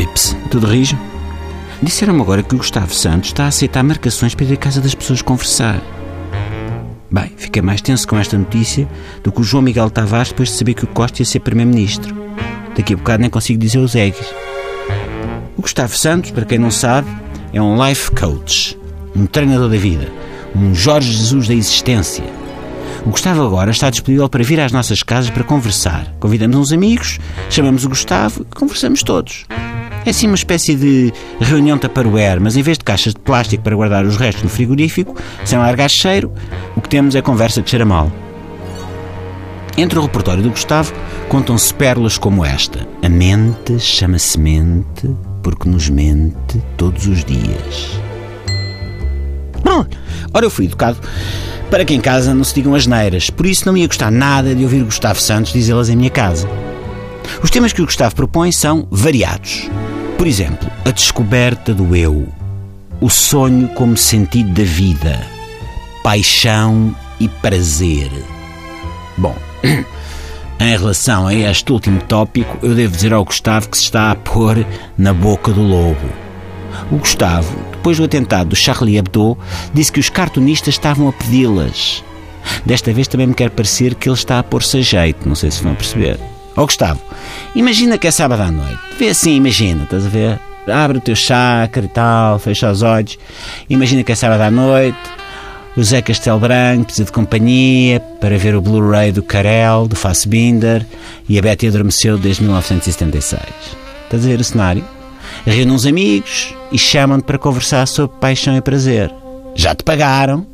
Pips, tudo rijo? Disseram-me agora que o Gustavo Santos está a aceitar marcações para ir à casa das pessoas conversar. Bem, fiquei mais tenso com esta notícia do que o João Miguel Tavares depois de saber que o Costa ia ser Primeiro-Ministro. Daqui a bocado nem consigo dizer os eggs. O Gustavo Santos, para quem não sabe, é um life coach, um treinador da vida, um Jorge Jesus da existência. O Gustavo agora está disponível para vir às nossas casas para conversar. Convidamos uns amigos, chamamos o Gustavo e conversamos todos. É assim uma espécie de reunião taparoeira, mas em vez de caixas de plástico para guardar os restos no frigorífico, sem largar cheiro, o que temos é conversa que cheira mal. Entre o repertório do Gustavo contam-se pérolas como esta. A mente chama-se mente porque nos mente todos os dias. Ora eu fui educado para que em casa não se digam as neiras, por isso não me ia gostar nada de ouvir Gustavo Santos dizê-las em minha casa. Os temas que o Gustavo propõe são variados. Por exemplo, a descoberta do eu, o sonho como sentido da vida, paixão e prazer. Bom, em relação a este último tópico, eu devo dizer ao Gustavo que se está a pôr na boca do lobo. O Gustavo, depois do atentado do Charlie Hebdo, disse que os cartunistas estavam a pedi-las. Desta vez também me quer parecer que ele está a pôr-se a jeito, não sei se vão perceber. Ó oh, Gustavo, imagina que é sábado à noite. Vê assim, imagina, estás a ver? Abre o teu chakra e tal, fecha os olhos. Imagina que é sábado à noite. O Zé Castelo Branco precisa de companhia para ver o Blu-ray do Carel, do Fassbinder e a Betty adormeceu desde 1976. Estás a ver o cenário? Reúne uns amigos e chamam-te para conversar sobre paixão e prazer. Já te pagaram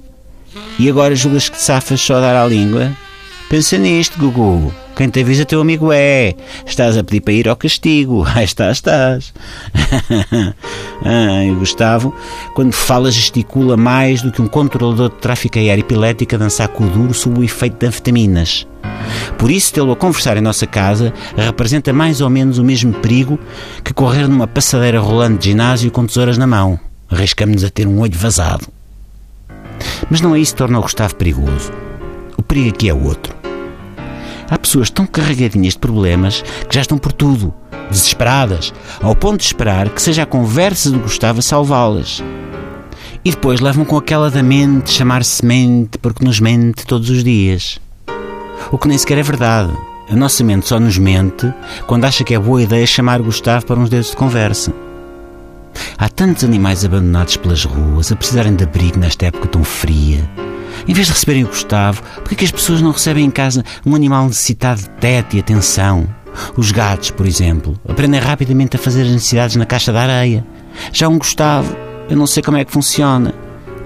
e agora julgas que te safas só dar à língua? Pensa nisto, Gugu. Quem te avisa teu amigo é. Estás a pedir para ir ao castigo. Aí estás, estás. Ai, Gustavo, quando fala, gesticula mais do que um controlador de tráfico aéreo epilético a dançar com o duro sob o efeito de anfetaminas. Por isso, tê-lo a conversar em nossa casa representa mais ou menos o mesmo perigo que correr numa passadeira rolante de ginásio com tesouras na mão. Arriscamos-nos a ter um olho vazado. Mas não é isso que torna o Gustavo perigoso. O perigo aqui é outro. Há pessoas tão carregadinhas de problemas que já estão por tudo, desesperadas, ao ponto de esperar que seja a conversa do Gustavo a salvá-las. E depois levam com aquela da mente chamar-se mente porque nos mente todos os dias. O que nem sequer é verdade. A nossa mente só nos mente quando acha que é boa ideia chamar Gustavo para uns dedos de conversa. Há tantos animais abandonados pelas ruas a precisarem de abrigo nesta época tão fria em vez de receberem o Gustavo, por que as pessoas não recebem em casa um animal necessitado de teto e atenção? Os gatos, por exemplo, aprendem rapidamente a fazer as necessidades na caixa da areia. Já um Gustavo, eu não sei como é que funciona.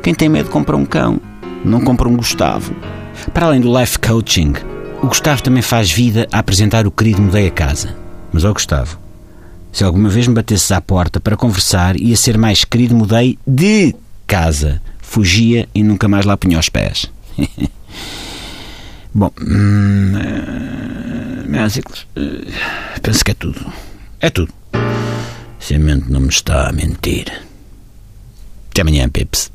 Quem tem medo compra um cão, não compra um Gustavo. Para além do life coaching, o Gustavo também faz vida a apresentar o querido Mudei a Casa. Mas, ó Gustavo, se alguma vez me batesses à porta para conversar, ia ser mais querido Mudei de casa fugia e nunca mais lá punha os pés. Bom, hum, meus ciclos, penso que é tudo. É tudo. Se a mente não me está a mentir. Até amanhã, Pips.